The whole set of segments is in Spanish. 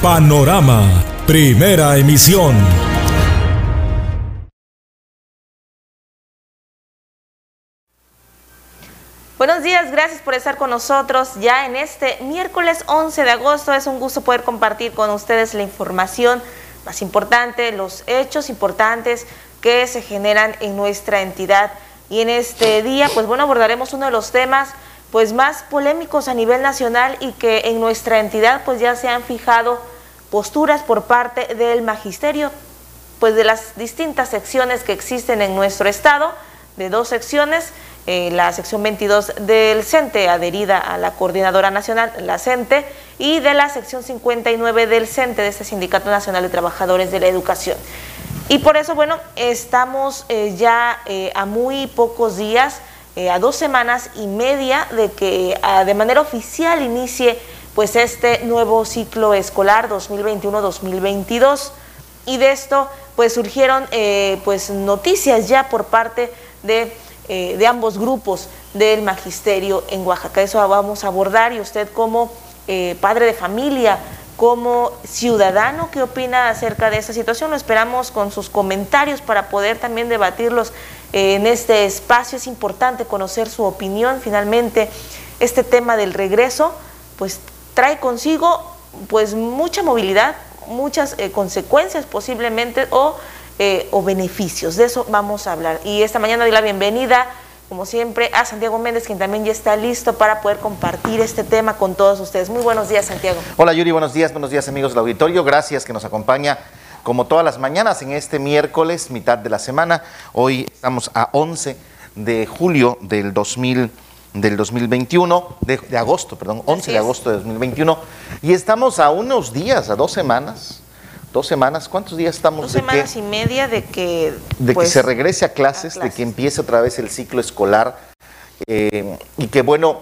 Panorama, primera emisión. Buenos días, gracias por estar con nosotros ya en este miércoles 11 de agosto. Es un gusto poder compartir con ustedes la información más importante, los hechos importantes que se generan en nuestra entidad. Y en este día, pues bueno, abordaremos uno de los temas pues más polémicos a nivel nacional y que en nuestra entidad pues ya se han fijado posturas por parte del magisterio, pues de las distintas secciones que existen en nuestro estado, de dos secciones, eh, la sección 22 del CENTE, adherida a la Coordinadora Nacional, la CENTE, y de la sección 59 del CENTE, de este Sindicato Nacional de Trabajadores de la Educación. Y por eso, bueno, estamos eh, ya eh, a muy pocos días eh, a dos semanas y media de que ah, de manera oficial inicie pues este nuevo ciclo escolar 2021-2022 y de esto pues surgieron eh, pues noticias ya por parte de, eh, de, ambos grupos del magisterio en Oaxaca. Eso vamos a abordar y usted como padre de familia, como ciudadano, ¿qué opina acerca de esta situación? Lo esperamos con sus comentarios para poder también debatirlos en este espacio. Es importante conocer su opinión. Finalmente, este tema del regreso, pues trae consigo pues mucha movilidad, muchas eh, consecuencias posiblemente o, eh, o beneficios. De eso vamos a hablar. Y esta mañana doy la bienvenida como siempre, a Santiago Méndez, quien también ya está listo para poder compartir este tema con todos ustedes. Muy buenos días, Santiago. Hola, Yuri, buenos días, buenos días, amigos del auditorio. Gracias que nos acompaña como todas las mañanas en este miércoles, mitad de la semana. Hoy estamos a 11 de julio del 2000 del 2021, de, de agosto, perdón, 11 de agosto de 2021, y estamos a unos días, a dos semanas, dos semanas, ¿cuántos días estamos? Dos semanas y media de que... De que pues, se regrese a clases, de que empiece otra vez el ciclo escolar, eh, y que bueno,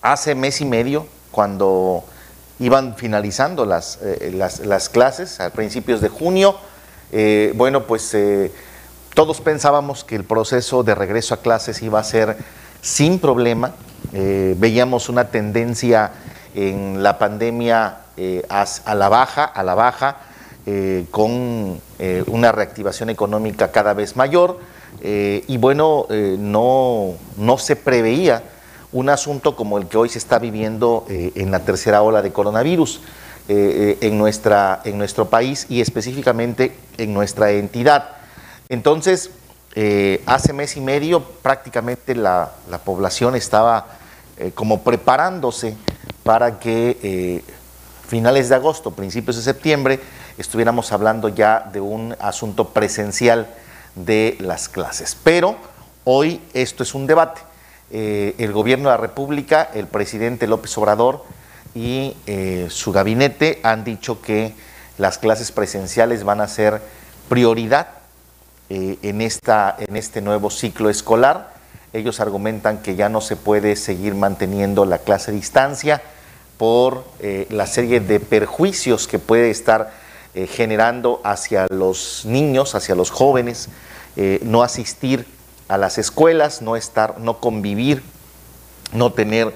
hace mes y medio, cuando iban finalizando las, eh, las, las, clases a principios de junio. Eh, bueno, pues eh, todos pensábamos que el proceso de regreso a clases iba a ser sin problema. Veíamos una tendencia en la pandemia a, a, la baja, a la baja, con una reactivación económica cada vez mayor. y bueno, no, no se preveía un asunto como el que hoy se está viviendo eh, en la tercera ola de coronavirus eh, en, nuestra, en nuestro país y específicamente en nuestra entidad. Entonces, eh, hace mes y medio prácticamente la, la población estaba como preparándose para que finales de agosto, principios de septiembre, estuviéramos hablando ya de un asunto presencial de las clases. Pero hoy esto es un debate eh, el gobierno de la República, el presidente López Obrador y eh, su gabinete han dicho que las clases presenciales van a ser prioridad eh, en, esta, en este nuevo ciclo escolar. Ellos argumentan que ya no se puede seguir manteniendo la clase a distancia por la serie de perjuicios que puede estar generando hacia los niños, hacia los jóvenes, no asistir a las escuelas, no estar, no convivir, no tener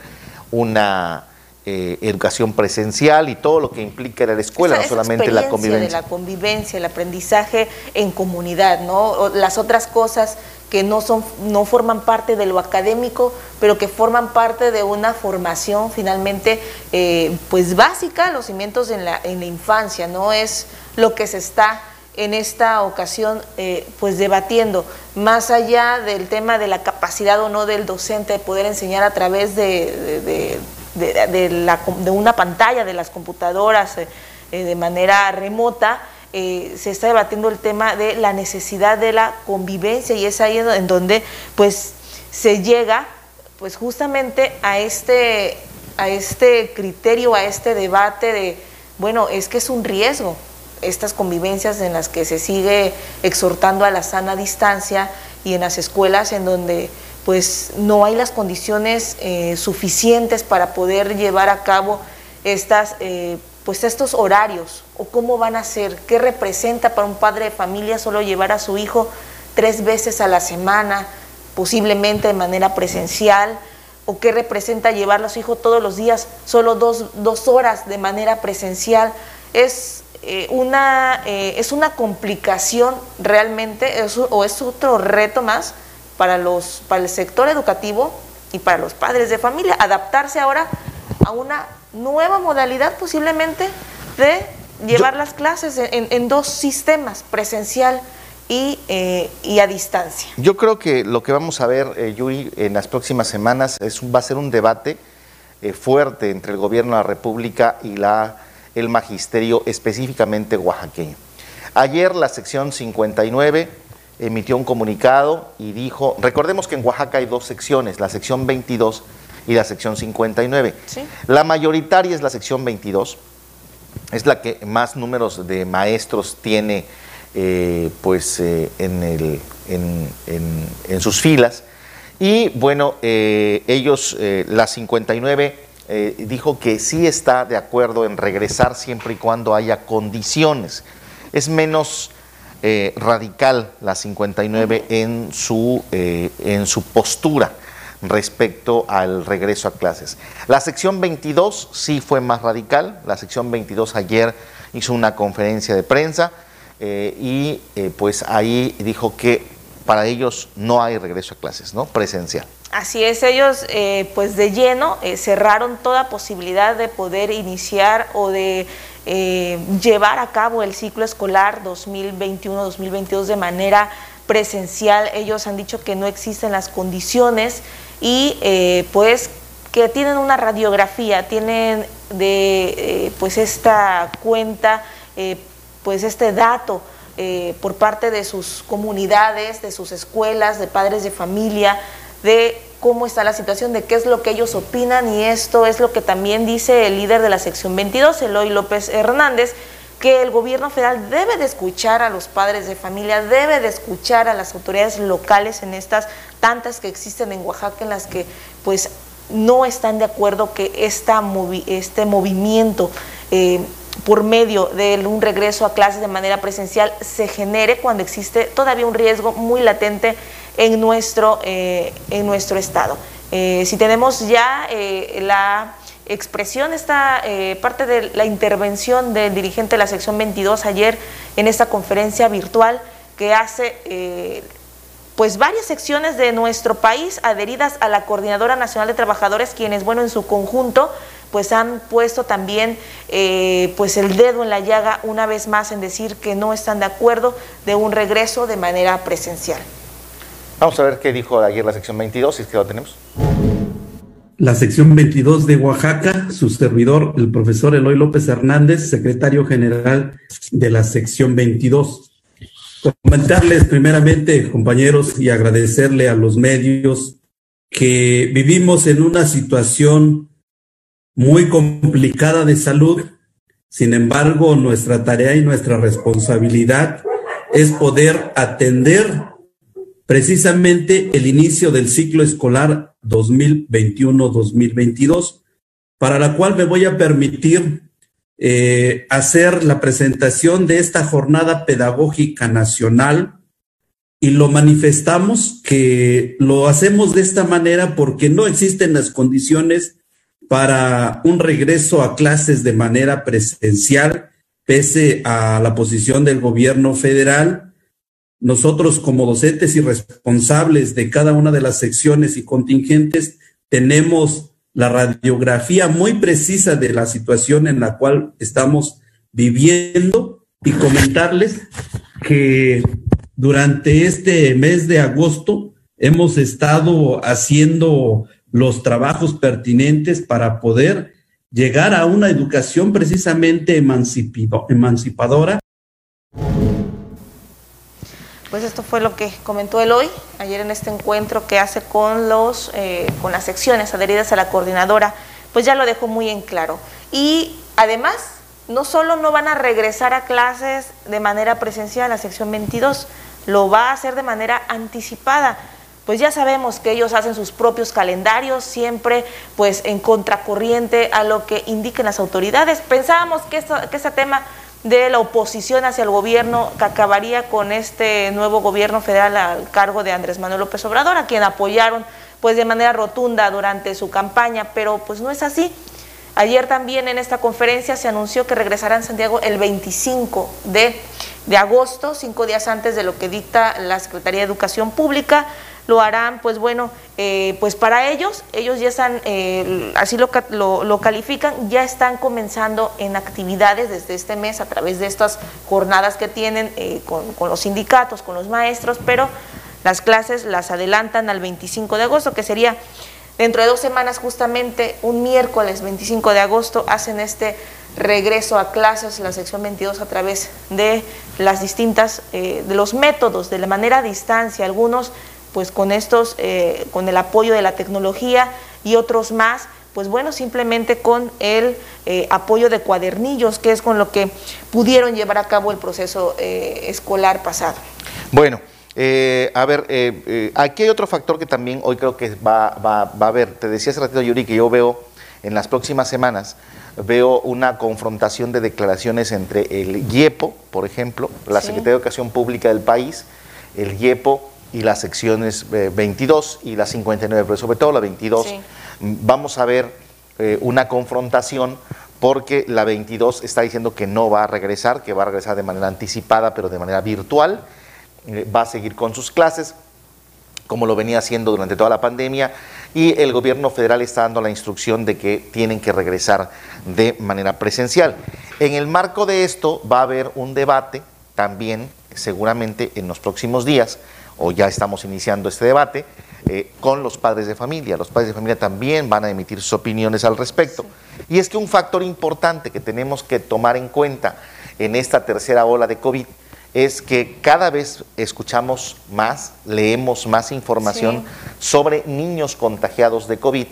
una eh, educación presencial y todo lo que implica la escuela, esa, no solamente la convivencia. De la convivencia, el aprendizaje en comunidad, ¿no? Las otras cosas que no son, no forman parte de lo académico, pero que forman parte de una formación finalmente, eh, pues básica, los cimientos en la, en la infancia, no es lo que se está en esta ocasión eh, pues debatiendo más allá del tema de la capacidad o no del docente de poder enseñar a través de, de, una pantalla de las computadoras eh, eh, de manera remota, eh, se está debatiendo el tema de la necesidad de la convivencia y es ahí en donde pues se llega pues justamente a este, a este criterio, a este debate de, bueno, es que es un riesgo, estas convivencias en las que se sigue exhortando a la sana distancia y en las escuelas en donde pues no hay las condiciones eh, suficientes para poder llevar a cabo estas, eh, pues estos horarios o cómo van a ser, qué representa para un padre de familia solo llevar a su hijo tres veces a la semana, posiblemente de manera presencial, o qué representa llevar a su hijo todos los días, solo dos, dos horas de manera presencial. Es, eh, una, eh, es una complicación realmente, o es otro reto más para, los, para el sector educativo y para los padres de familia, adaptarse ahora a una nueva modalidad posiblemente de llevar las clases en, dos sistemas, presencial y, y, a distancia. Yo creo que lo que vamos a ver, eh, Yuri, en las próximas semanas es, va a ser un debate eh, fuerte entre el gobierno de la República y la, el magisterio, específicamente oaxaqueño. Ayer la sección 59 emitió un comunicado y dijo, recordemos que en Oaxaca hay dos secciones, la sección 22 y la sección 59. La mayoritaria es la sección 22, es la que más números de maestros tiene eh, pues, eh, en, el, en, sus filas. Y bueno, eh, ellos, la 59, dijo que sí está de acuerdo en regresar siempre y cuando haya condiciones. Es menos radical la 59 en su, en su postura respecto al regreso a clases. La sección 22 sí fue más radical, la sección 22 ayer hizo una conferencia de prensa eh, y eh, pues ahí dijo que para ellos no hay regreso a clases, ¿no? Presencial. Así es, ellos eh, pues de lleno cerraron toda posibilidad de poder iniciar o de llevar a cabo el ciclo escolar 2021-2022 de manera presencial. Ellos han dicho que no existen las condiciones y eh, pues que tienen una radiografía, tienen de eh, pues esta cuenta, eh, pues este dato por parte de sus comunidades, de sus escuelas, de padres de familia, de cómo está la situación, de qué es lo que ellos opinan y esto es lo que también dice el líder de la sección 22, Eloy López Hernández, que el gobierno federal debe de escuchar a los padres de familia, debe de escuchar a las autoridades locales en estas tantas que existen en Oaxaca en las que pues no están de acuerdo que esta este movimiento eh, por medio de un regreso a clases de manera presencial se genere cuando existe todavía un riesgo muy latente en nuestro, eh, en nuestro estado. Eh, si tenemos ya la expresión, esta eh, parte de la intervención del dirigente de la sección 22 ayer en esta conferencia virtual que hace eh, pues varias secciones de nuestro país adheridas a la Coordinadora Nacional de Trabajadores, quienes, bueno, en su conjunto, pues han puesto también eh, pues el dedo en la llaga una vez más en decir que no están de acuerdo de un regreso de manera presencial. Vamos a ver qué dijo ayer la sección 22, si es que lo tenemos la sección 22 de Oaxaca, su servidor, el profesor Eloy López Hernández, secretario general de la sección 22. Comentarles primeramente, compañeros, y agradecerle a los medios que vivimos en una situación muy complicada de salud. Sin embargo, nuestra tarea y nuestra responsabilidad es poder atender precisamente el inicio del ciclo escolar 2021-2022, para la cual me voy a permitir eh, hacer la presentación de esta jornada pedagógica nacional y lo manifestamos que lo hacemos de esta manera porque no existen las condiciones para un regreso a clases de manera presencial, pese a la posición del gobierno federal. Nosotros como docentes y responsables de cada una de las secciones y contingentes tenemos la radiografía muy precisa de la situación en la cual estamos viviendo y comentarles que durante este mes de agosto hemos estado haciendo los trabajos pertinentes para poder llegar a una educación precisamente emancipadora pues esto fue lo que comentó él hoy, ayer en este encuentro que hace con, los, eh, con las secciones adheridas a la coordinadora, pues ya lo dejó muy en claro. Y además, no solo no van a regresar a clases de manera presencial, la sección 22 lo va a hacer de manera anticipada. Pues ya sabemos que ellos hacen sus propios calendarios, siempre pues en contracorriente a lo que indiquen las autoridades. Pensábamos que, esto, que ese tema de la oposición hacia el gobierno que acabaría con este nuevo gobierno federal al cargo de Andrés Manuel López Obrador, a quien apoyaron pues de manera rotunda durante su campaña, pero pues no es así. Ayer también en esta conferencia se anunció que regresará en Santiago el 25 de, de agosto, cinco días antes de lo que dicta la Secretaría de Educación Pública lo harán, pues bueno, eh, pues para ellos, ellos ya están, eh, así lo, lo, califican, ya están comenzando en actividades desde este mes a través de estas jornadas que tienen eh, con, con los sindicatos, con los maestros, pero las clases las adelantan al 25 de agosto, que sería dentro de dos semanas justamente, un miércoles 25 de agosto, hacen este regreso a clases, la sección 22 a través de las distintas, de los métodos, de la manera a distancia, algunos pues con estos, eh, con el apoyo de la tecnología y otros más, pues bueno, simplemente con el eh, apoyo de cuadernillos, que es con lo que pudieron llevar a cabo el proceso eh, escolar pasado. Bueno, a ver, aquí hay otro factor que también hoy creo que va, va, va a haber. Te decía hace ratito, Yuri, que yo veo en las próximas semanas, veo una confrontación de declaraciones entre el IEPO, por ejemplo, la Secretaría de Educación Pública del país, el IEPO y las secciones 22 eh, y la 59, pero sobre todo la 22, vamos a ver eh, una confrontación porque la 22 está diciendo que no va a regresar, que va a regresar de manera anticipada, pero de manera virtual, eh, va a seguir con sus clases, como lo venía haciendo durante toda la pandemia, y el gobierno federal está dando la instrucción de que tienen que regresar de manera presencial. En el marco de esto va a haber un debate también, seguramente en los próximos días, o ya estamos iniciando este debate, eh, con los padres de familia. Los padres de familia también van a emitir sus opiniones al respecto. Y es que un factor importante que tenemos que tomar en cuenta en esta tercera ola de COVID es que cada vez escuchamos más, leemos más información sobre niños contagiados de COVID.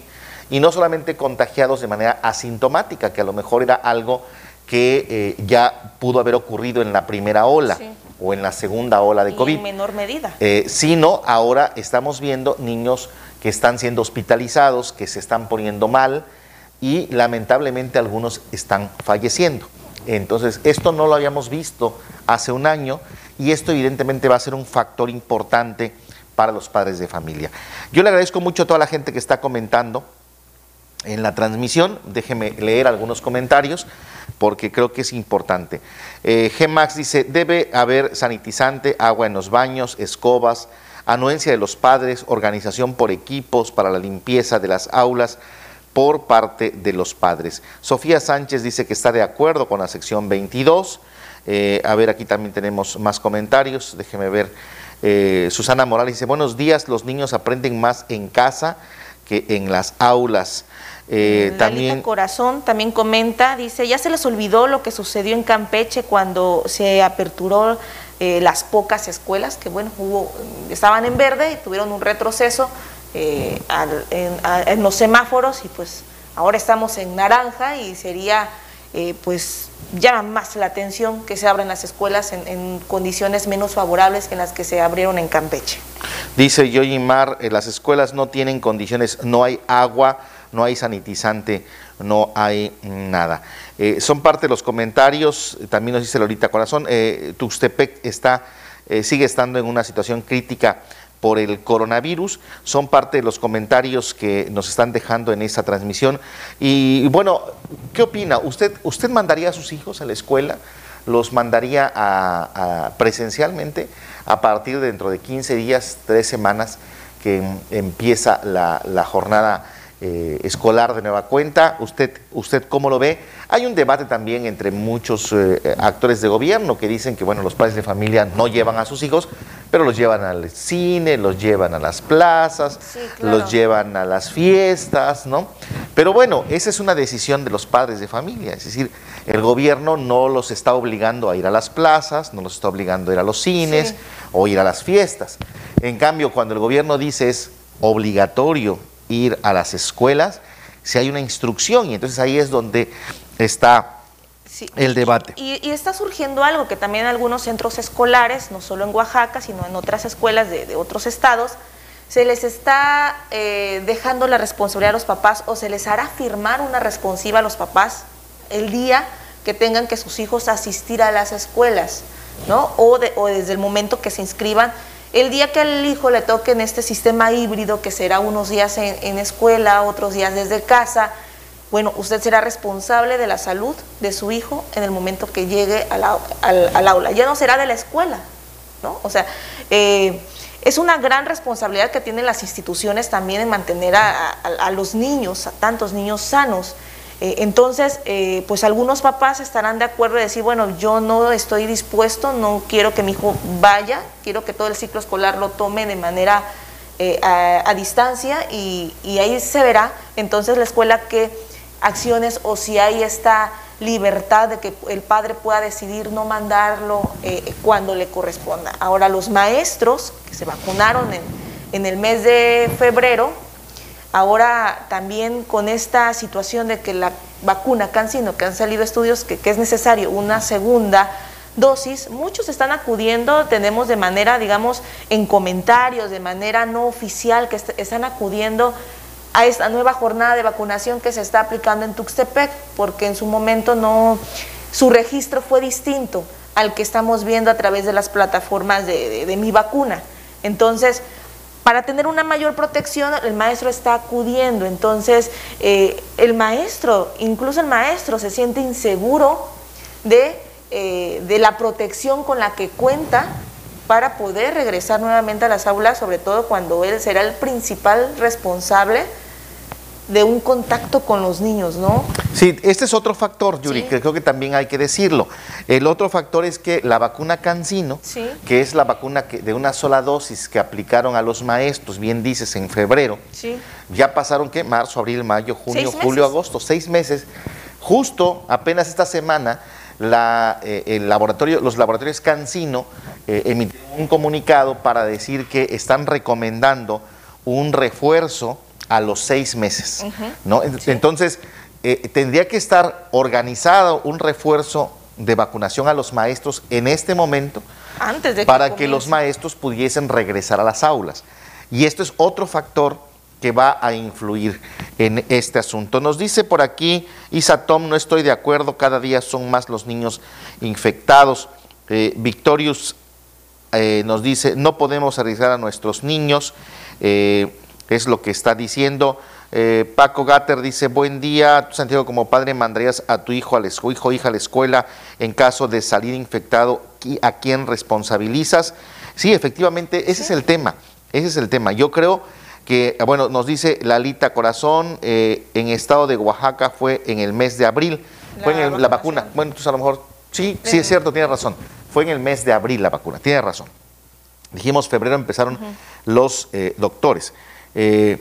Y no solamente contagiados de manera asintomática, que a lo mejor era algo que eh, ya pudo haber ocurrido en la primera ola o en la segunda ola de COVID. En menor medida. Eh, sino ahora estamos viendo niños que están siendo hospitalizados, que se están poniendo mal y lamentablemente algunos están falleciendo. Entonces, esto no lo habíamos visto hace un año y esto evidentemente va a ser un factor importante para los padres de familia. Yo le agradezco mucho a toda la gente que está comentando en la transmisión. Déjeme leer algunos comentarios porque creo que es importante. Eh, dice, debe haber sanitizante, agua en los baños, escobas, anuencia de los padres, organización por equipos para la limpieza de las aulas por parte de los padres. Sofía Sánchez dice que está de acuerdo con la sección 22. Eh, a ver, aquí también tenemos más comentarios. Déjeme ver. Eh, Susana Morales dice, buenos días, los niños aprenden más en casa que en las aulas. Eh, también Corazón también comenta, dice, ya se les olvidó lo que sucedió en Campeche cuando se aperturó eh, las pocas escuelas que, bueno, hubo, estaban en verde y tuvieron un retroceso eh, en, los semáforos y pues ahora estamos en naranja y sería, pues, llama más la atención que se abran las escuelas en, condiciones menos favorables que en las que se abrieron en Campeche. Dice Yoyimar, las escuelas no tienen condiciones, no hay agua, no hay sanitizante, no hay nada. Eh, son parte de los comentarios, también nos dice Lorita Corazón, eh, Tuxtepec está, eh, sigue estando en una situación crítica por el coronavirus, son parte de los comentarios que nos están dejando en esta transmisión. Y bueno, ¿qué opina? ¿Usted, usted mandaría a sus hijos a la escuela? ¿Los mandaría presencialmente a partir de dentro de 15 días, 3 semanas que empieza la, la jornada eh, escolar de nueva cuenta. ¿Usted, ¿Usted cómo lo ve? Hay un debate también entre muchos eh, actores de gobierno que dicen que bueno, los padres de familia no llevan a sus hijos, pero los llevan al cine, los llevan a las plazas, los llevan a las fiestas, ¿no? Pero bueno, esa es una decisión de los padres de familia, es decir, el gobierno no los está obligando a ir a las plazas, no los está obligando a ir a los cines o ir a las fiestas. En cambio, cuando el gobierno dice es obligatorio ir a las escuelas si hay una instrucción y entonces ahí es donde está el debate. Y, está surgiendo algo que también en algunos centros escolares, no solo en Oaxaca, sino en otras escuelas de, otros estados, se les está eh, dejando la responsabilidad a los papás o se les hará firmar una responsiva a los papás el día que tengan que sus hijos asistir a las escuelas, ¿no? O, o desde el momento que se inscriban El día que al hijo le toque en este sistema híbrido, que será unos días en, escuela, otros días desde casa, bueno, usted será responsable de la salud de su hijo en el momento que llegue al, aula. Ya no será de la escuela, ¿no? O sea, eh, es una gran responsabilidad que tienen las instituciones también en mantener a, los niños, a tantos niños sanos. Eh, entonces, eh, pues algunos papás estarán de acuerdo de decir, bueno, yo no estoy dispuesto, no quiero que mi hijo vaya, quiero que todo el ciclo escolar lo tome de manera eh, a, distancia y, y ahí se verá entonces la escuela qué acciones o si hay esta libertad de que el padre pueda decidir no mandarlo eh, cuando le corresponda. Ahora, los maestros que se vacunaron en, en, el mes de febrero, ahora también con esta situación de que la vacuna Cancino, que han salido estudios que, que es necesario una segunda dosis, muchos están acudiendo, tenemos de manera, digamos, en comentarios, de manera no oficial, que están acudiendo a esta nueva jornada de vacunación que se está aplicando en Tuxtepec, porque en su momento no, su registro fue distinto al que estamos viendo a través de las plataformas de, mi vacuna. Entonces, para tener una mayor protección, el maestro está acudiendo. Entonces, eh, el maestro, incluso el maestro, se siente inseguro de, eh, de la protección con la que cuenta para poder regresar nuevamente a las aulas, sobre todo cuando él será el principal responsable de un contacto con los niños, ¿no? Sí, este es otro factor, Yuri, que creo que también hay que decirlo. El otro factor es que la vacuna Cancino, que es la vacuna que, de una sola dosis que aplicaron a los maestros, bien dices, en febrero, ya pasaron, ¿qué? Marzo, abril, mayo, junio, julio, agosto, seis meses. Justo apenas esta semana, la, eh, el laboratorio, los laboratorios Cancino eh, emitieron un comunicado para decir que están recomendando un refuerzo a los seis meses. ¿no? Entonces, eh, tendría que estar organizado un refuerzo de vacunación a los maestros en este momento Antes de para que los maestros pudiesen regresar a las aulas. Y esto es otro factor que va a influir en este asunto. Nos dice por aquí Isatom, no estoy de acuerdo, cada día son más los niños infectados. Eh, Victorius eh, nos dice, no podemos arriesgar a nuestros niños es lo que está diciendo. Eh, Paco Gatter dice, buen día, Santiago, como padre mandarías a tu hijo, al hijo, hija a la escuela en caso de salir infectado, ¿a quién responsabilizas? Sí, efectivamente, ese es el tema, ese es el tema. Yo creo que, bueno, nos dice Lalita Corazón, eh, en estado de Oaxaca fue en el mes de abril, fue en la vacuna. Bueno, entonces a lo mejor, sí, sí es cierto, tiene razón, fue en el mes de abril la vacuna, tiene razón. Dijimos, febrero empezaron los eh, doctores. Eh,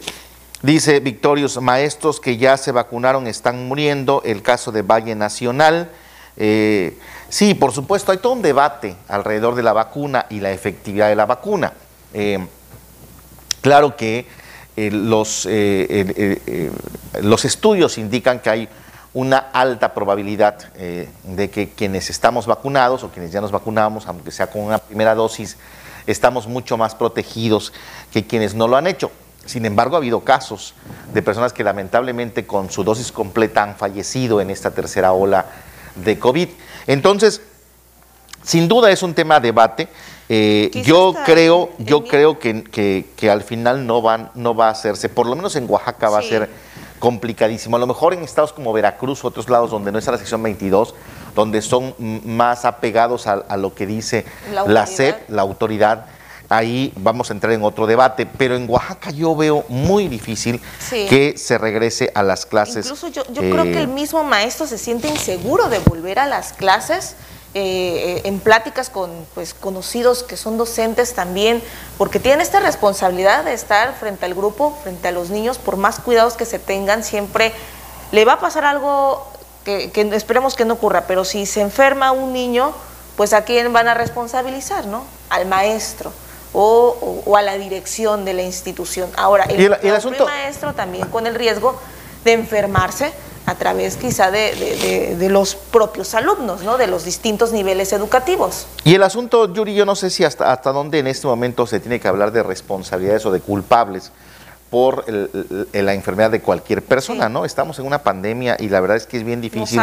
dice Victorios, maestros que ya se vacunaron están muriendo, el caso de Valle Nacional. Eh, sí, por supuesto, hay todo un debate alrededor de la vacuna y la efectividad de la vacuna. Eh, claro que los, los estudios indican que hay una alta probabilidad de que quienes estamos vacunados o quienes ya nos vacunamos, aunque sea con una primera dosis, estamos mucho más protegidos que quienes no lo han hecho. Sin embargo, ha habido casos de personas que lamentablemente con su dosis completa han fallecido en esta tercera ola de COVID. Entonces, sin duda es un tema de debate. Eh, yo creo, yo creo que, al final no, van, no va a hacerse, por lo menos en Oaxaca va a ser complicadísimo. A lo mejor en estados como Veracruz u otros lados donde no está la sección 22, donde son más apegados a, lo que dice la, la SEP, la autoridad, ahí vamos a entrar en otro debate, pero en Oaxaca yo veo muy difícil que se regrese a las clases. Incluso yo, creo que el eh, mismo maestro se siente inseguro de volver a las clases. Eh, en pláticas con pues, conocidos que son docentes también, porque tienen esta responsabilidad de estar frente al grupo, frente a los niños, por más cuidados que se tengan, siempre le va a pasar algo que, que esperemos que no ocurra, pero si se enferma un niño, pues a quién van a responsabilizar, ¿no? Al maestro o, a la dirección de la institución. Ahora, el, maestro también con el riesgo de enfermarse a través quizá de, los propios alumnos, ¿no? de los distintos niveles educativos. Y el asunto, Yuri, yo no sé si hasta, hasta dónde en este momento se tiene que hablar de responsabilidades o de culpables, por la enfermedad de cualquier persona, ¿no? Estamos en una pandemia y la verdad es que es bien difícil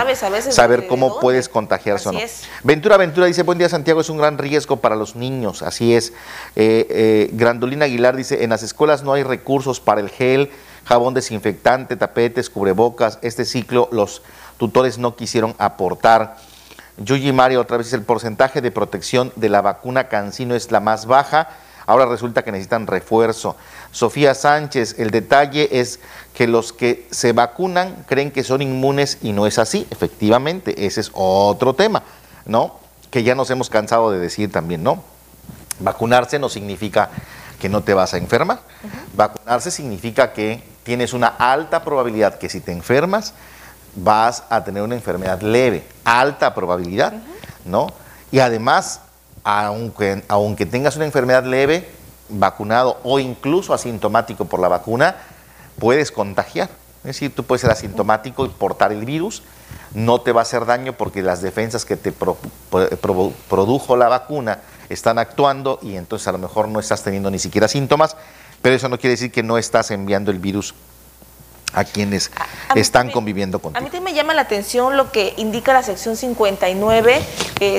saber cómo puedes contagiarse o no. Ventura Ventura dice, buen día Santiago, es un gran riesgo para los niños, así es. Eh, eh, Grandolina Aguilar dice, en las escuelas no hay recursos para el gel, jabón desinfectante, tapetes, cubrebocas. Este ciclo los tutores no quisieron aportar. Yuji Mario otra vez el porcentaje de protección de la vacuna Cancino es la más baja. Ahora resulta que necesitan refuerzo. Sofía Sánchez, el detalle es que los que se vacunan creen que son inmunes y no es así. Efectivamente, ese es otro tema, ¿no? Que ya nos hemos cansado de decir también, ¿no? Vacunarse no significa que no te vas a enfermar. Vacunarse significa que tienes una alta probabilidad que si te enfermas, vas a tener una enfermedad leve, alta probabilidad, ¿no? Y además, aunque, aunque tengas una enfermedad leve, vacunado o incluso asintomático por la vacuna, puedes contagiar. Es decir, tú puedes ser asintomático y portar el virus, no te va a hacer daño porque las defensas que te produjo la vacuna están actuando y entonces a lo mejor no estás teniendo ni siquiera síntomas, pero eso no quiere decir que no estás enviando el virus a quienes están conviviendo contigo. A mí también me llama la atención lo que indica la sección 59.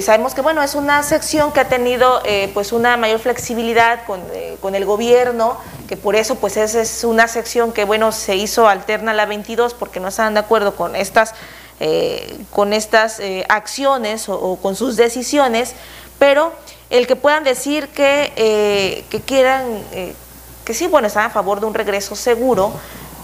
sabemos que bueno es una sección que ha tenido eh, pues una mayor flexibilidad eh, con, el gobierno, que por eso pues esa es una sección que bueno se hizo alterna a la 22 porque no estaban de acuerdo con estas eh, con estas acciones o, con sus decisiones, pero el que puedan decir que, que quieran que sí bueno están a favor de un regreso seguro,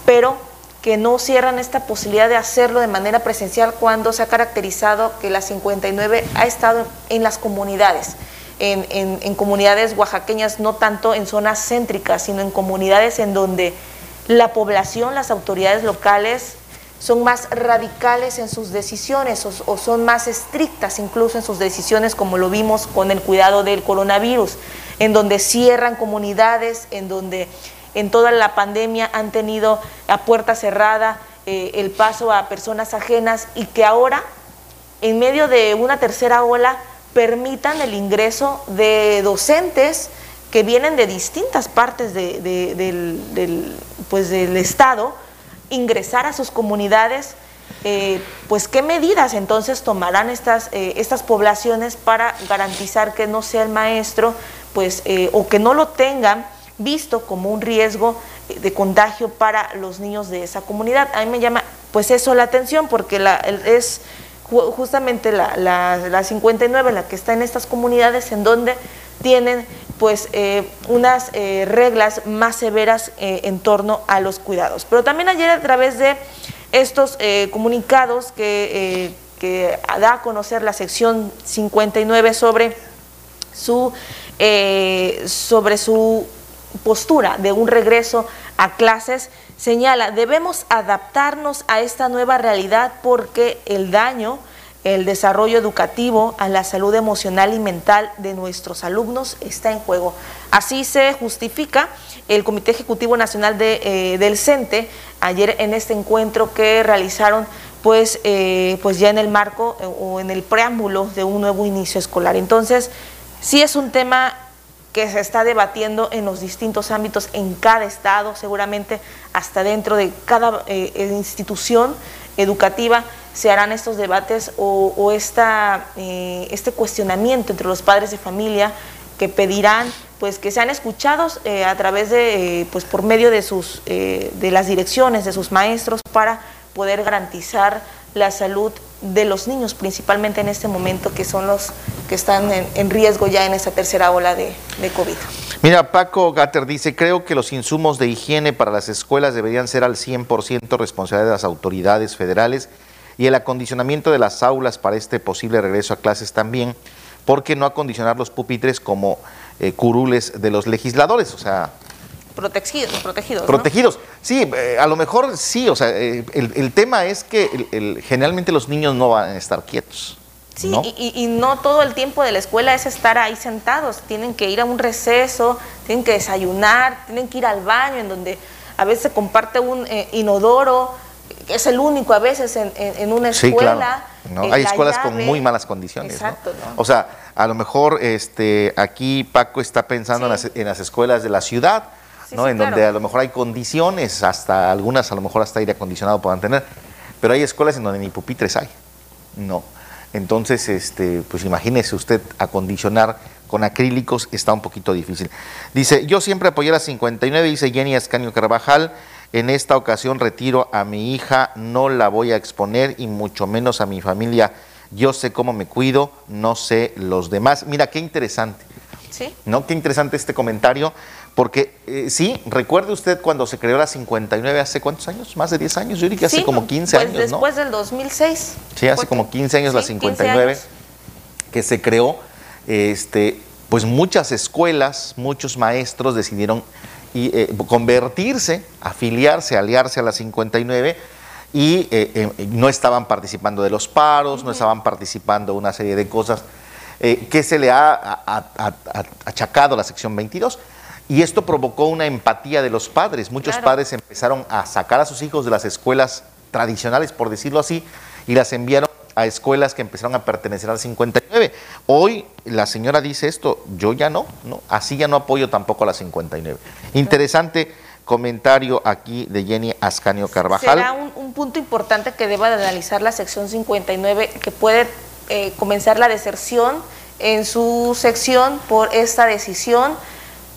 pero que no cierran esta posibilidad de hacerlo de manera presencial cuando se ha caracterizado que la 59 ha estado en las comunidades, en, comunidades oaxaqueñas, no tanto en zonas céntricas, sino en comunidades en donde la población, las autoridades locales son más radicales en sus decisiones o, son más estrictas incluso en sus decisiones, como lo vimos con el cuidado del coronavirus, en donde cierran comunidades, en donde en toda la pandemia han tenido a puerta cerrada eh, el paso a personas ajenas y que ahora, en medio de una tercera ola, permitan el ingreso de docentes que vienen de distintas partes del, pues del Estado, ingresar a sus comunidades, eh, pues qué medidas entonces tomarán estas, eh, estas poblaciones para garantizar que no sea el maestro, pues, o que no lo tengan visto como un riesgo eh, de contagio para los niños de esa comunidad. A mí me llama pues eso la atención porque la, es justamente la, la, 59 la que está en estas comunidades en donde tienen pues eh, unas eh, reglas más severas en torno a los cuidados. Pero también ayer a través de estos comunicados que, que da a conocer la sección 59 sobre su, sobre su postura de un regreso a clases, señala, debemos adaptarnos a esta nueva realidad porque el daño, el desarrollo educativo, a la salud emocional y mental de nuestros alumnos está en juego. Así se justifica el Comité Ejecutivo Nacional de, eh, del CENTE ayer en este encuentro que realizaron pues, eh, pues ya en el marco eh, o en el preámbulo de un nuevo inicio escolar. Entonces, sí es un tema que se está debatiendo en los distintos ámbitos en cada estado, seguramente hasta dentro de cada eh, eh, institución educativa se harán estos debates o, esta, eh, este cuestionamiento entre los padres de familia que pedirán pues que sean escuchados a través de pues por medio de sus de las direcciones de sus maestros para poder garantizar la salud de los niños, principalmente en este momento, que son los que están en, riesgo ya en esta tercera ola de, COVID. Mira, Paco Gatter dice, creo que los insumos de higiene para las escuelas deberían ser al 100% responsabilidad de las autoridades federales y el acondicionamiento de las aulas para este posible regreso a clases también, porque no acondicionar los pupitres como eh, curules de los legisladores, o sea, protegidos. Protegidos, protegidos. sí, eh, a lo mejor sí, o sea, eh, el, tema es que generalmente los niños no van a estar quietos. Sí, Y, no todo el tiempo de la escuela es estar ahí sentados, tienen que ir a un receso, tienen que desayunar, tienen que ir al baño, en donde a veces se comparte un eh, inodoro, es el único a veces en, una escuela. Sí, claro. Hay escuelas con muy malas condiciones. Exacto. O sea, a lo mejor este, aquí Paco está pensando en, las, en las escuelas de la ciudad, ¿no? en donde a lo mejor hay condiciones, hasta algunas a lo mejor hasta aire acondicionado puedan tener, pero hay escuelas en donde ni pupitres hay, ¿no? Entonces, este, pues imagínese usted acondicionar con acrílicos, está un poquito difícil. Dice, yo siempre apoyé a la 59, dice Jenny Ascanio Carvajal, en esta ocasión retiro a mi hija, no la voy a exponer y mucho menos a mi familia. Yo sé cómo me cuido, no sé los demás. Mira, qué interesante. Sí. ¿No? Qué interesante este comentario, porque eh, sí, recuerde usted cuando se creó la 59 hace cuántos años, más de 10 años, yo diría que hace como 15 pues años, después del 2006. Sí, hace como 15 años la 59 que se creó, este, pues muchas escuelas, muchos maestros decidieron y, eh, convertirse, afiliarse, aliarse a la 59 y eh, no estaban participando de los paros, no estaban participando de una serie de cosas eh, que se le ha achacado a la sección 22. Y esto provocó una empatía de los padres. Muchos padres empezaron a sacar a sus hijos de las escuelas tradicionales, por decirlo así, y las enviaron a escuelas que empezaron a pertenecer al 59. Hoy la señora dice esto, yo ya no, no así ya no apoyo tampoco a la 59. Interesante comentario aquí de Jenny Ascanio Carvajal. Será un, un punto importante que deba de analizar la sección 59, que puede eh, comenzar la deserción en su sección por esta decisión,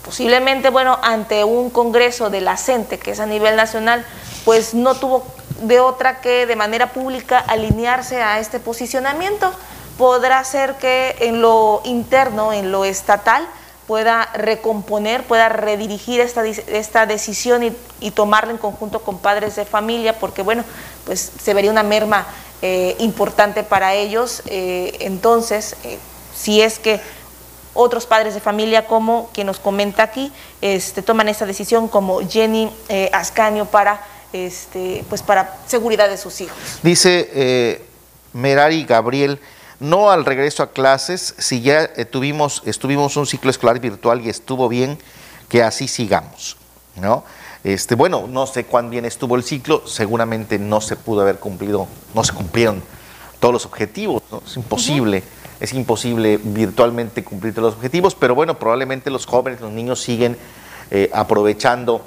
posiblemente, bueno, ante un congreso de la CENTE, que es a nivel nacional, pues no tuvo de otra que de manera pública alinearse a este posicionamiento. Podrá ser que en lo interno, en lo estatal, pueda recomponer, pueda redirigir esta, esta decisión y, tomarla en conjunto con padres de familia, porque bueno, pues se vería una merma eh, importante para ellos. Eh, entonces, eh, si es que otros padres de familia, como quien nos comenta aquí, este, toman esta decisión, como Jenny Ascaño, para, este, pues para seguridad de sus hijos. Dice Merari Gabriel, no al regreso a clases, si ya tuvimos, estuvimos un ciclo escolar virtual y estuvo bien, que así sigamos, ¿no? Este, bueno, no sé cuán bien estuvo el ciclo, seguramente no se pudo haber cumplido, no se cumplieron todos los objetivos, es imposible, es imposible virtualmente cumplir todos los objetivos, pero bueno, probablemente los jóvenes, los niños siguen eh, aprovechando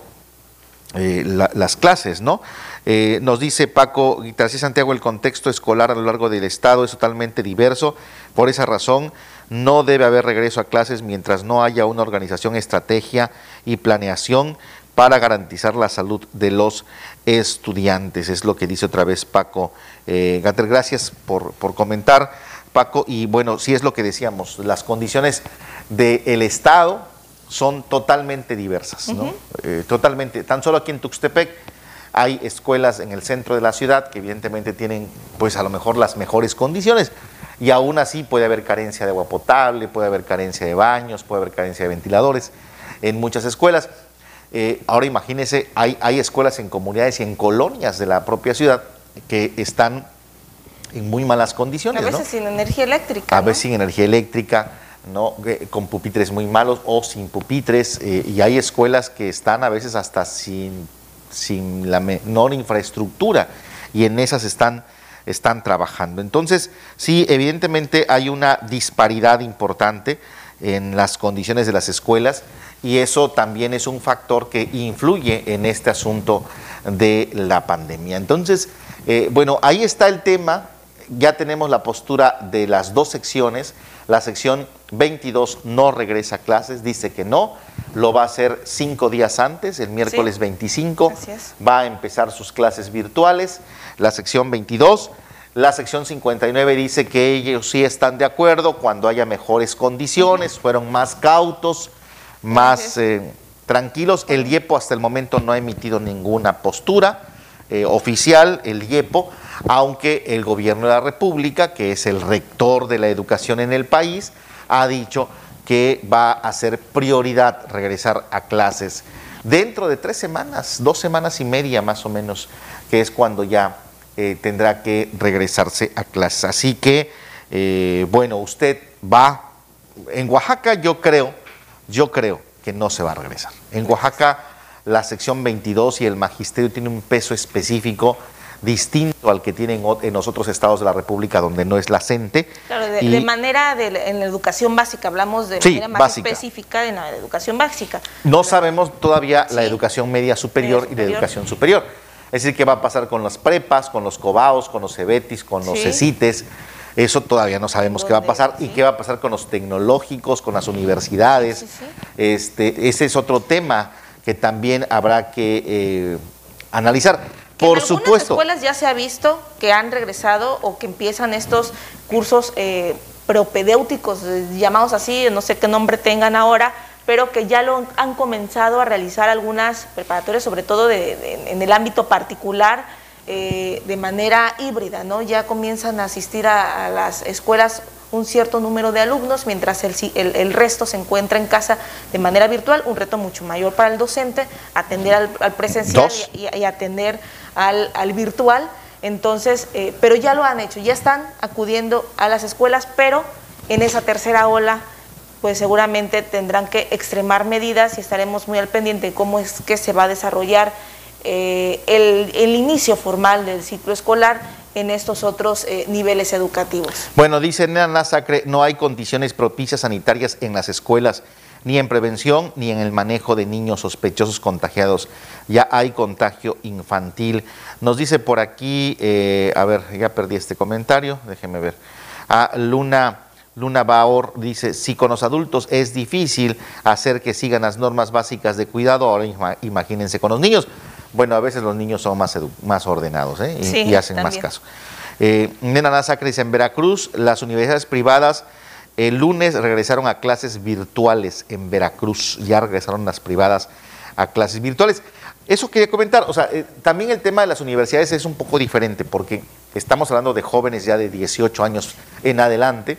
eh, las clases, ¿no? Eh, nos dice Paco Guitarcía Santiago, el contexto escolar a lo largo del Estado es totalmente diverso, por esa razón no debe haber regreso a clases mientras no haya una organización, estrategia y planeación para garantizar la salud de los estudiantes. Es lo que dice otra vez Paco eh. Gracias por, comentar, Paco. Y bueno, sí es lo que decíamos, las condiciones del Estado son totalmente diversas, ¿no? Eh, totalmente. Tan solo aquí en Tuxtepec hay escuelas en el centro de la ciudad que evidentemente tienen, pues a lo mejor las mejores condiciones. Y aún así puede haber carencia de agua potable, puede haber carencia de baños, puede haber carencia de ventiladores en muchas escuelas. Eh, ahora imagínense, hay, hay escuelas en comunidades y en colonias de la propia ciudad que están en muy malas condiciones. A veces sin energía eléctrica. A veces sin energía eléctrica, ¿no? con pupitres muy malos o sin pupitres. Eh, y hay escuelas que están a veces hasta sin, sin la menor infraestructura y en esas están, están trabajando. Entonces, sí, evidentemente hay una disparidad importante en las condiciones de las escuelas y eso también es un factor que influye en este asunto de la pandemia. Entonces, eh, bueno, ahí está el tema, ya tenemos la postura de las dos secciones, la sección 22 no regresa a clases, dice que no, lo va a hacer cinco días antes, el miércoles 25, va a empezar sus clases virtuales, la sección 22. La sección 59 dice que ellos sí están de acuerdo cuando haya mejores condiciones, fueron más cautos, más eh, tranquilos. El IEPO hasta el momento no ha emitido ninguna postura eh, oficial, el IEPO, aunque el gobierno de la República, que es el rector de la educación en el país, ha dicho que va a ser prioridad regresar a clases dentro de tres semanas, dos semanas y media más o menos, que es cuando ya eh, tendrá que regresarse a clases. Así que, bueno, usted va, en Oaxaca yo creo, yo creo que no se va a regresar. En Oaxaca la sección 22 y el magisterio tiene un peso específico distinto al que tienen en los otros estados de la República donde no es la CENTE. Claro, de, manera de, en la educación básica, hablamos de manera más específica en la educación básica. No sabemos todavía la educación media superior, y la educación superior. Es decir, qué va a pasar con las prepas, con los cobaos, con los cebetis, con los CECITES. Eso todavía no sabemos qué va a pasar y qué va a pasar con los tecnológicos, con las universidades. Este, ese es otro tema que también habrá que eh, analizar. Por en supuesto. escuelas ya se ha visto que han regresado o que empiezan estos cursos eh, propedéuticos, eh, llamados así, no sé qué nombre tengan ahora, pero que ya lo han comenzado a realizar algunas preparatorias, sobre todo en el ámbito particular, eh, de manera híbrida, ¿no? Ya comienzan a asistir a, las escuelas un cierto número de alumnos, mientras el, el, resto se encuentra en casa de manera virtual, un reto mucho mayor para el docente, atender al, presencial y, atender al, virtual. Entonces, eh, pero ya lo han hecho, ya están acudiendo a las escuelas, pero en esa tercera ola pues seguramente tendrán que extremar medidas y estaremos muy al pendiente de cómo es que se va a desarrollar eh, el, inicio formal del ciclo escolar en estos otros eh, niveles educativos. Bueno, dice Nena Sacre, no hay condiciones propicias sanitarias en las escuelas, ni en prevención, ni en el manejo de niños sospechosos contagiados. Ya hay contagio infantil. Nos dice por aquí, eh, a ver, ya perdí este comentario, déjeme ver. A ah, Luna Luna Baor dice, si con los adultos es difícil hacer que sigan las normas básicas de cuidado, ahora imagínense con los niños. Bueno, a veces los niños son más, más ordenados ¿eh? y, hacen más caso. Eh, Nena Nazacre dice, en Veracruz las universidades privadas el lunes regresaron a clases virtuales en Veracruz, ya regresaron las privadas a clases virtuales. Eso quería comentar, o sea, eh, también el tema de las universidades es un poco diferente porque estamos hablando de jóvenes ya de 18 años en adelante,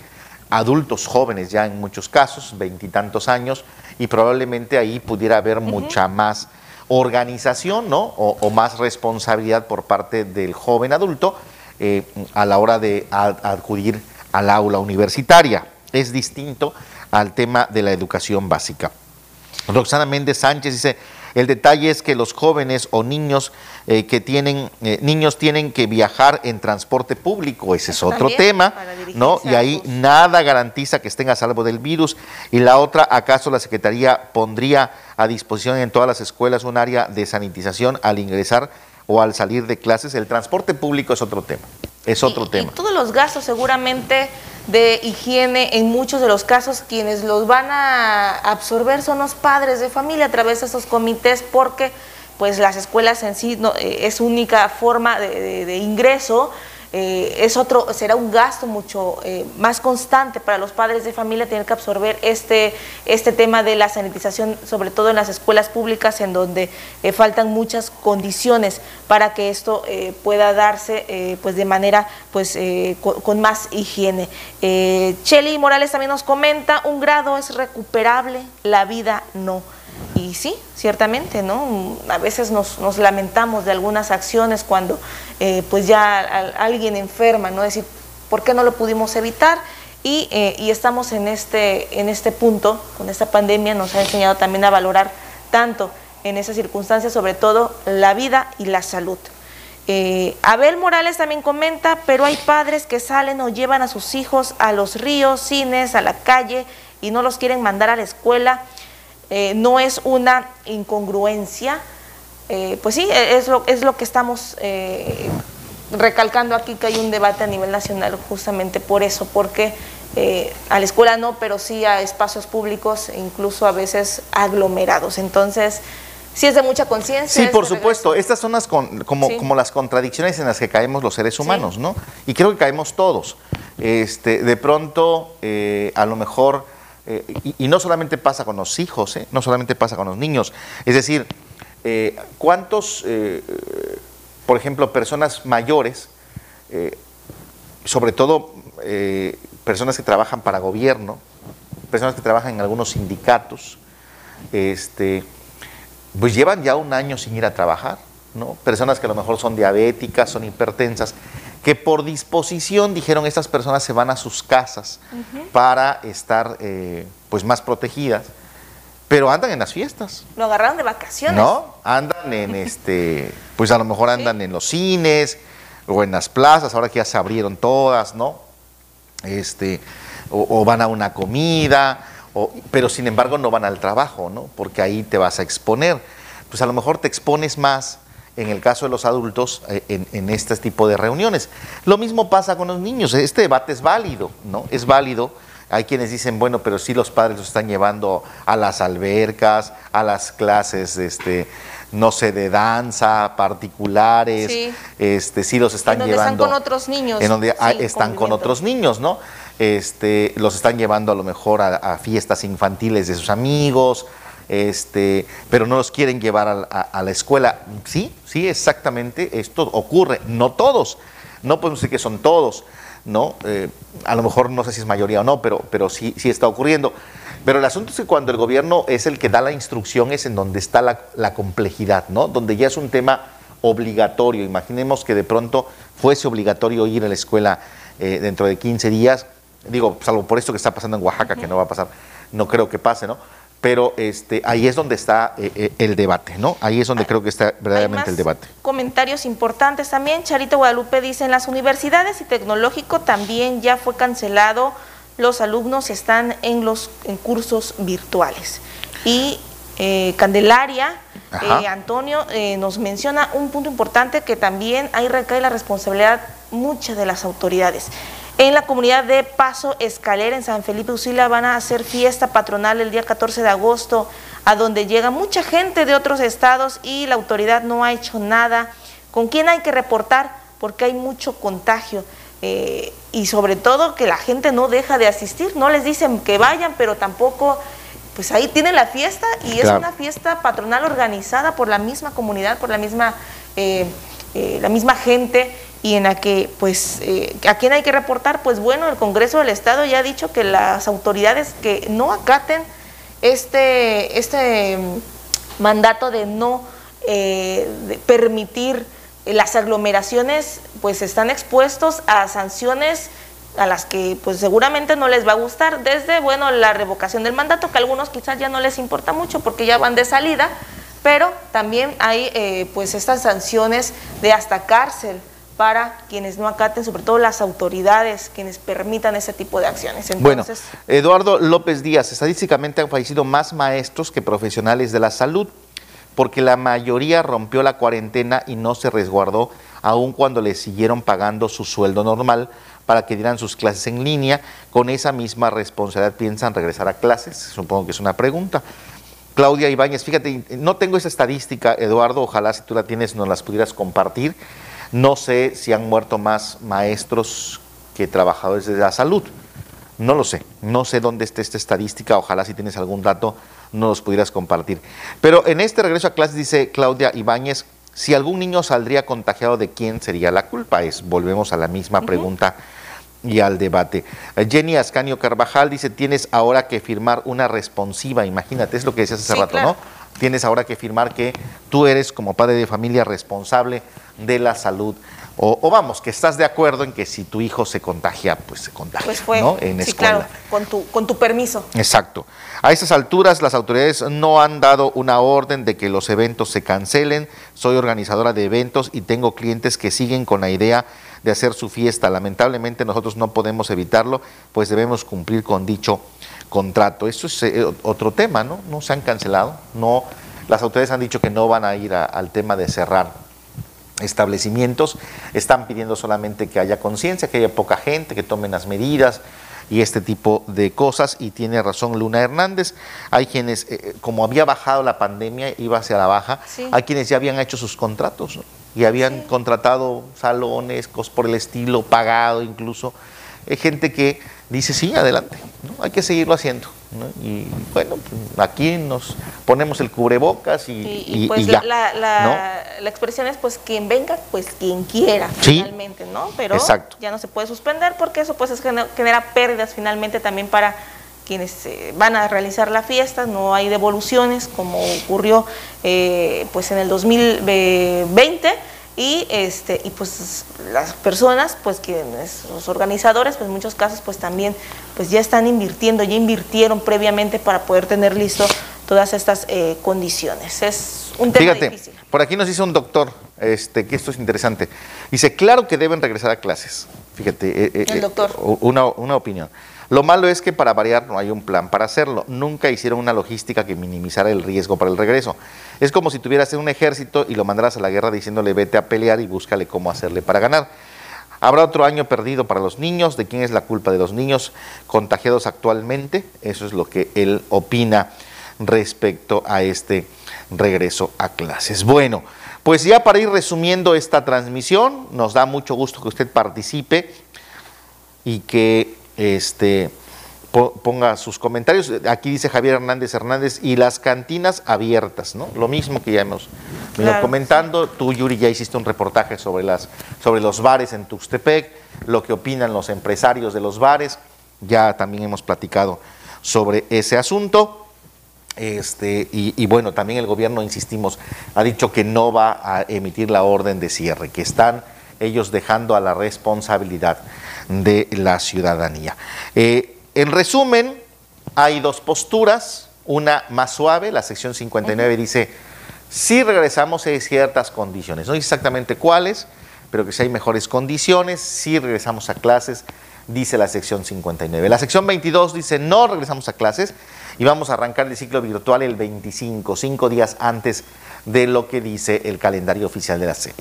adultos jóvenes ya en muchos casos, veintitantos años, y probablemente ahí pudiera haber mucha más organización ¿no? O, más responsabilidad por parte del joven adulto eh, a la hora de acudir al aula universitaria. Es distinto al tema de la educación básica. Roxana Méndez Sánchez dice, el detalle es que los jóvenes o niños eh, que tienen, eh, niños tienen que viajar en transporte público, ese es otro tema, ¿no? Y ahí nada garantiza que estén a salvo del virus. Y la otra, ¿acaso la Secretaría pondría a disposición en todas las escuelas un área de sanitización al ingresar o al salir de clases? El transporte público es otro tema, es otro tema. Y todos los gastos seguramente de higiene, en muchos de los casos quienes los van a absorber son los padres de familia a través de esos comités porque pues las escuelas en sí no, eh, es única forma de ingreso eh, es otro, será un gasto mucho eh, más constante para los padres de familia tener que absorber este, este tema de la sanitización, sobre todo en las escuelas públicas, en donde eh, faltan muchas condiciones para que esto pueda darse pues de manera pues con, más higiene. Cheli Morales también nos comenta, un grado es recuperable, la vida no. Y sí, ciertamente, ¿no? A veces nos, lamentamos de algunas acciones cuando eh, pues ya alguien enferma, ¿no? decir, ¿por qué no lo pudimos evitar? Y, eh, y, estamos en este, en este punto, con esta pandemia nos ha enseñado también a valorar tanto en esas circunstancias, sobre todo la vida y la salud. Eh, Abel Morales también comenta, pero hay padres que salen o llevan a sus hijos a los ríos, cines, a la calle y no los quieren mandar a la escuela. No es una incongruencia, eh, pues sí, e, es lo, es lo que estamos eh, recalcando aquí, que hay un debate a nivel nacional justamente por eso, porque eh, a la escuela no, pero sí a espacios públicos, incluso a veces aglomerados. Entonces, sí es de mucha conciencia. Sí, por supuesto. Estas son las como, como las contradicciones en las que caemos los seres humanos, ¿no? Y creo que caemos todos. Este, de pronto, a lo mejor, y, y, no solamente pasa con los hijos, no solamente pasa con los niños, es decir, eh, ¿cuántos, eh, por ejemplo, personas mayores, eh, sobre todo personas que trabajan para gobierno, personas que trabajan en algunos sindicatos, este, pues llevan ya un año sin ir a trabajar, ¿no? Personas que a lo mejor son diabéticas, son hipertensas, que por disposición dijeron estas personas se van a sus casas para estar pues más protegidas pero andan en las fiestas. Lo agarraron de vacaciones. No, andan en este, pues a lo mejor andan en los cines o en las plazas, ahora que ya se abrieron todas, ¿no? Este, o, van a una comida, pero sin embargo no van al trabajo, ¿no? Porque ahí te vas a exponer. Pues a lo mejor te expones más en el caso de los adultos eh, en, en, este tipo de reuniones. Lo mismo pasa con los niños, este debate es válido, ¿no? Es válido hay quienes dicen, bueno, pero sí los padres los están llevando a las albercas, a las clases, este, no sé, de danza particulares, sí. este, sí los están en llevando. Están con otros niños. En donde están con otros niños, ¿no? Este, los están llevando a lo mejor a, fiestas infantiles de sus amigos, este, pero no los quieren llevar a, la escuela. Sí, sí, exactamente, esto ocurre, no todos, no podemos decir que son todos, ¿no? Eh, a lo mejor no sé si es mayoría o no, pero, pero sí, sí está ocurriendo. Pero el asunto es que cuando el gobierno es el que da la instrucción es en donde está la, complejidad, ¿no? Donde ya es un tema obligatorio. Imaginemos que de pronto fuese obligatorio ir a la escuela eh, dentro de 15 días, digo, salvo por esto que está pasando en Oaxaca, que no va a pasar, no creo que pase, ¿no? Pero este, ahí es donde está eh, eh, el debate, ¿no? Ahí es donde creo que está verdaderamente el debate. Comentarios importantes también. Charito Guadalupe dice, en las universidades y tecnológico también ya fue cancelado, los alumnos están en los en cursos virtuales. Y eh, Candelaria, Antonio, nos menciona un punto importante que también ahí recae la responsabilidad muchas de las autoridades. En la comunidad de Paso Escalera, en San Felipe Usila, van a hacer fiesta patronal el día 14 de agosto, a donde llega mucha gente de otros estados y la autoridad no ha hecho nada. ¿Con quién hay que reportar? Porque hay mucho contagio. Eh, y sobre todo que la gente no deja de asistir, no les dicen que vayan, pero tampoco, pues ahí tienen la fiesta y es una fiesta patronal organizada por la misma comunidad, por la misma, eh, eh, la misma gente y en la que, pues, eh, ¿a quién hay que reportar? Pues bueno, el Congreso del Estado ya ha dicho que las autoridades que no acaten este, este mm, mandato de no eh, permitir las aglomeraciones, pues están expuestos a sanciones a las que pues seguramente no les va a gustar, desde bueno la revocación del mandato, que a algunos quizás ya no les importa mucho porque ya van de salida, pero también hay eh, pues estas sanciones de hasta cárcel para quienes no acaten, sobre todo las autoridades, quienes permitan ese tipo de acciones. bueno, Eduardo López Díaz, estadísticamente han fallecido más maestros que profesionales de la salud, porque la mayoría rompió la cuarentena y no se resguardó, aun cuando les siguieron pagando su sueldo normal para que dieran sus clases en línea. Con esa misma responsabilidad piensan regresar a clases, supongo que es una pregunta. Claudia Ibáñez, fíjate, no tengo esa estadística, Eduardo, ojalá si tú la tienes nos las pudieras compartir. No sé si han muerto más maestros que trabajadores de la salud. No lo sé. No sé dónde está esta estadística. Ojalá si tienes algún dato no los pudieras compartir. Pero en este regreso a clases dice Claudia Ibáñez, si algún niño saldría contagiado, ¿de quién sería la culpa? Es, volvemos a la misma pregunta y al debate. Jenny Ascanio Carvajal dice, tienes ahora que firmar una responsiva, imagínate, es lo que decías hace rato, ¿no? Tienes ahora que firmar que tú eres como padre de familia responsable de la salud. O, vamos, que estás de acuerdo en que si tu hijo se contagia, pues se contagia. Pues fue, ¿no? En sí, claro, con tu, con tu permiso. Exacto. A estas alturas, las autoridades no han dado una orden de que los eventos se cancelen. Soy organizadora de eventos y tengo clientes que siguen con la idea de hacer su fiesta. Lamentablemente nosotros no podemos evitarlo, pues debemos cumplir con dicho contrato. Eso es eh, otro tema, ¿no? No se han cancelado, no, las autoridades han dicho que no van a ir al tema de cerrar establecimientos están pidiendo solamente que haya conciencia, que haya poca gente, que tomen las medidas y este tipo de cosas. Y tiene razón Luna Hernández. Hay quienes, eh, eh, como había bajado la pandemia, iba hacia la baja, hay quienes ya habían hecho sus contratos y habían contratado salones, cosas por el estilo, pagado incluso. Hay gente que dice, sí, adelante, ¿no? hay que seguirlo haciendo. Y bueno, aquí nos ponemos el cubrebocas y, pues ya. La, la, la, expresión es pues quien venga, pues quien quiera, finalmente, ¿no? Pero ya no se puede suspender porque eso pues genera pérdidas finalmente también para quienes eh, van a realizar la fiesta, no hay devoluciones como ocurrió eh, pues en el 2020 y este y pues las personas pues que los organizadores pues en muchos casos pues también pues ya están invirtiendo ya invirtieron previamente para poder tener listo todas estas eh, condiciones. Es un tema Fíjate, difícil. por aquí nos dice un doctor, este, que esto es interesante. Dice, claro que deben regresar a clases. Fíjate, eh, eh, El doctor. una, una opinión. Lo malo es que para variar no hay un plan para hacerlo. Nunca hicieron una logística que minimizara el riesgo para el regreso. Es como si tuvieras un ejército y lo mandaras a la guerra diciéndole vete a pelear y búscale cómo hacerle para ganar. Habrá otro año perdido para los niños. ¿De quién es la culpa de los niños contagiados actualmente? Eso es lo que él opina respecto a este regreso a clases. Bueno, pues ya para ir resumiendo esta transmisión, nos da mucho gusto que usted participe y que este, po- ponga sus comentarios. Aquí dice Javier Hernández Hernández, y las cantinas abiertas, ¿no? Lo mismo que ya hemos venido Claro, comentando. Tú, Yuri, ya hiciste un reportaje sobre, las, sobre los bares en Tuxtepec, lo que opinan los empresarios de los bares. Ya también hemos platicado sobre ese asunto. Este, y, y bueno, también el gobierno, insistimos, ha dicho que no va a emitir la orden de cierre, que están ellos dejando a la responsabilidad de la ciudadanía. Eh, en resumen, hay dos posturas, una más suave, la sección 59 dice, si regresamos hay ciertas condiciones, no dice exactamente cuáles, pero que si hay mejores condiciones, si regresamos a clases, dice la sección 59. La sección 22 dice, no regresamos a clases y vamos a arrancar el ciclo virtual el 25, cinco días antes de lo que dice el calendario oficial de la SEP.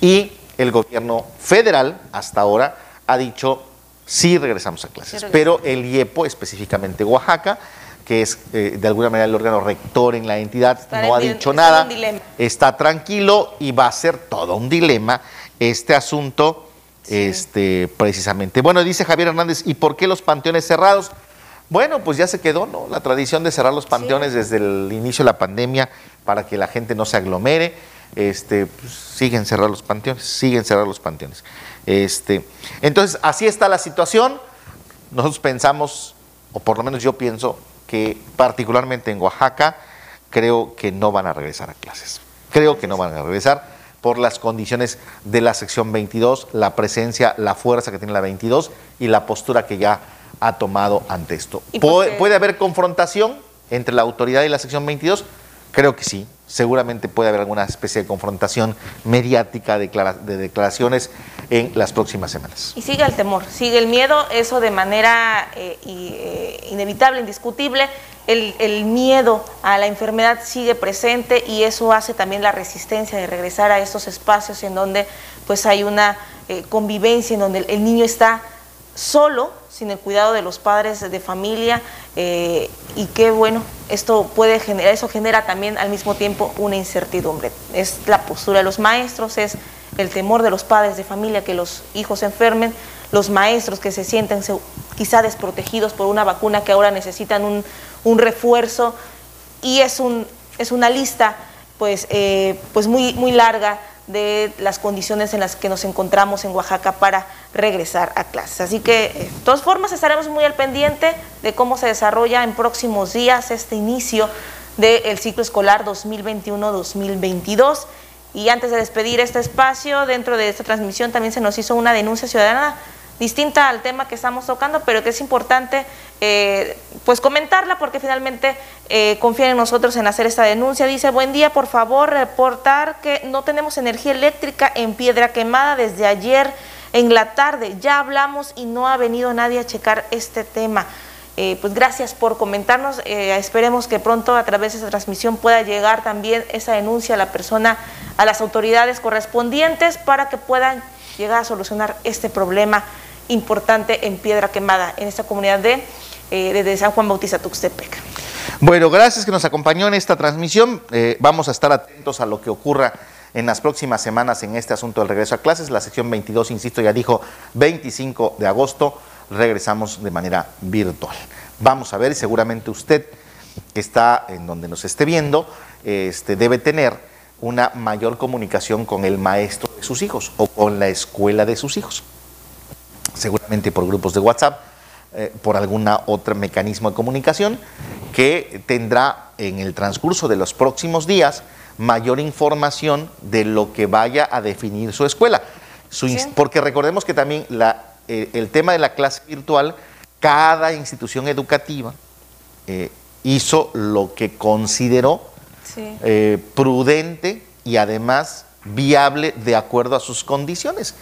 Y el gobierno federal hasta ahora ha dicho, sí regresamos a clases, Sí pero el IEPO, específicamente Oaxaca, que es eh, de alguna manera el órgano rector en la entidad, Está no ha dicho nada, está tranquilo y va a ser todo un dilema este asunto, este, precisamente. Bueno, dice Javier Hernández, ¿y por qué los panteones cerrados? Bueno, pues ya se quedó, ¿no? La tradición de cerrar los panteones desde el inicio de la pandemia para que la gente no se aglomere. Este, pues, siguen cerrar los panteones, siguen cerrar los panteones. Este, entonces, así está la situación. Nosotros pensamos, o por lo menos yo pienso, que particularmente en Oaxaca, creo que no van a regresar a clases. Creo que no van a regresar por las condiciones de la sección 22, la presencia, la fuerza que tiene la 22 y la postura que ya ha tomado ante esto. Y ¿Puede, porque- puede haber confrontación entre la autoridad y la sección 22? Creo que sí. Seguramente puede haber alguna especie de confrontación mediática de declaraciones en las próximas semanas. Y sigue el temor, sigue el miedo, eso de manera eh, eh, inevitable, indiscutible. El, miedo a la enfermedad sigue presente y eso hace también la resistencia de regresar a estos espacios en donde pues hay una eh, convivencia, en donde el niño está solo, sin el cuidado de los padres de familia, eh, y qué bueno, esto puede generar, eso genera también al mismo tiempo una incertidumbre. Es la postura de los maestros, es el temor de los padres de familia que los hijos se enfermen, los maestros que se sienten quizá desprotegidos por una vacuna que ahora necesitan un, un refuerzo, y es, un, es una lista pues, eh, pues muy, muy larga de las condiciones en las que nos encontramos en Oaxaca para regresar a clases. Así que, eh, de todas formas, estaremos muy al pendiente de cómo se desarrolla en próximos días este inicio del ciclo escolar 2021-2022. Y antes de despedir este espacio, dentro de esta transmisión también se nos hizo una denuncia ciudadana distinta al tema que estamos tocando, pero que es importante eh, pues comentarla porque finalmente eh, confían en nosotros en hacer esta denuncia. Dice, buen día, por favor, reportar que no tenemos energía eléctrica en Piedra Quemada desde ayer en la tarde. Ya hablamos y no ha venido nadie a checar este tema. Eh, pues gracias por comentarnos. Eh, esperemos que pronto a través de esta transmisión pueda llegar también esa denuncia a la persona, a las autoridades correspondientes para que puedan llegar a solucionar este problema importante en Piedra Quemada, en esta comunidad de, eh, San Juan Bautista Tuxtepec. Bueno, gracias que nos acompañó en esta transmisión. Vamos a estar atentos a lo que ocurra en las próximas semanas en este asunto del regreso a clases. La sección 22, insisto, ya dijo 25 de agosto, regresamos de manera virtual. Vamos a ver, seguramente usted que está en donde nos esté viendo, este, debe tener una mayor comunicación con el maestro de sus hijos o con la escuela de sus hijos seguramente por grupos de WhatsApp, eh, por alguna otro mecanismo de comunicación, que tendrá en el transcurso de los próximos días mayor información de lo que vaya a definir su escuela. Su ins- Sí. Porque recordemos que también la, eh, el tema de la clase virtual, cada institución educativa eh, hizo lo que consideró eh, prudente y además viable de acuerdo a sus condiciones.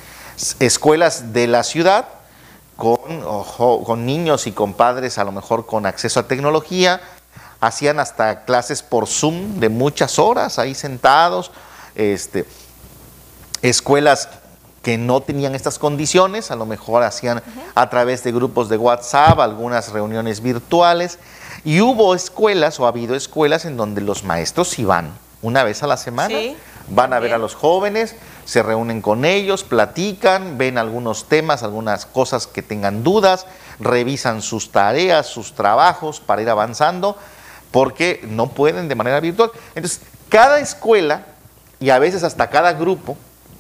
Escuelas de la ciudad con, con niños y con padres a lo mejor con acceso a tecnología, hacían hasta clases por Zoom de muchas horas ahí sentados, este, escuelas que no tenían estas condiciones, a lo mejor hacían a través de grupos de WhatsApp algunas reuniones virtuales, y hubo escuelas o ha habido escuelas en donde los maestros iban una vez a la semana, van a ver a los jóvenes, se reúnen con ellos, platican, ven algunos temas, algunas cosas que tengan dudas, revisan sus tareas, sus trabajos para ir avanzando, porque no pueden de manera virtual. Entonces, cada escuela y a veces hasta cada grupo,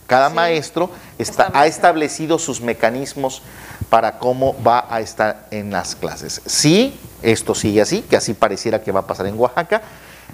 cada maestro está, ha establecido sus mecanismos para cómo va a estar en las clases. Si esto sigue así, que así pareciera que va a pasar en Oaxaca,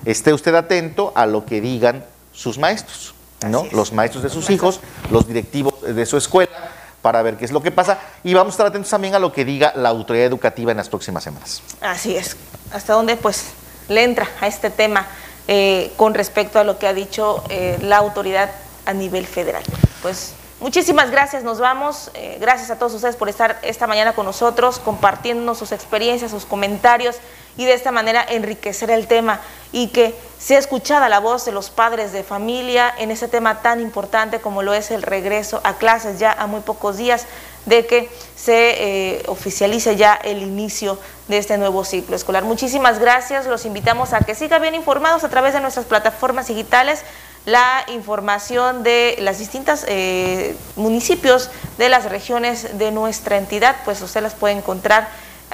esté usted atento a lo que digan sus maestros, ¿no? Los maestros de sus hijos, los directivos de su escuela, para ver qué es lo que pasa. Y vamos a estar atentos también a lo que diga la autoridad educativa en las próximas semanas. Así es. ¿Hasta dónde pues le entra a este tema? Eh, con respecto a lo que ha dicho eh, la autoridad a nivel federal. Pues muchísimas gracias, nos vamos. Eh, gracias a todos ustedes por estar esta mañana con nosotros, compartiendo sus experiencias, sus comentarios y de esta manera enriquecer el tema y que sea escuchada la voz de los padres de familia en ese tema tan importante como lo es el regreso a clases ya a muy pocos días de que se eh, oficialice ya el inicio de este nuevo ciclo escolar. Muchísimas gracias, los invitamos a que sigan bien informados a través de nuestras plataformas digitales la información de las distintas eh, municipios de las regiones de nuestra entidad, pues usted las puede encontrar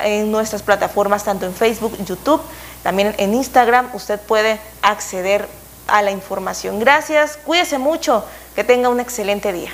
en nuestras plataformas, tanto en Facebook, YouTube, también en Instagram, usted puede acceder a la información. Gracias, cuídese mucho, que tenga un excelente día.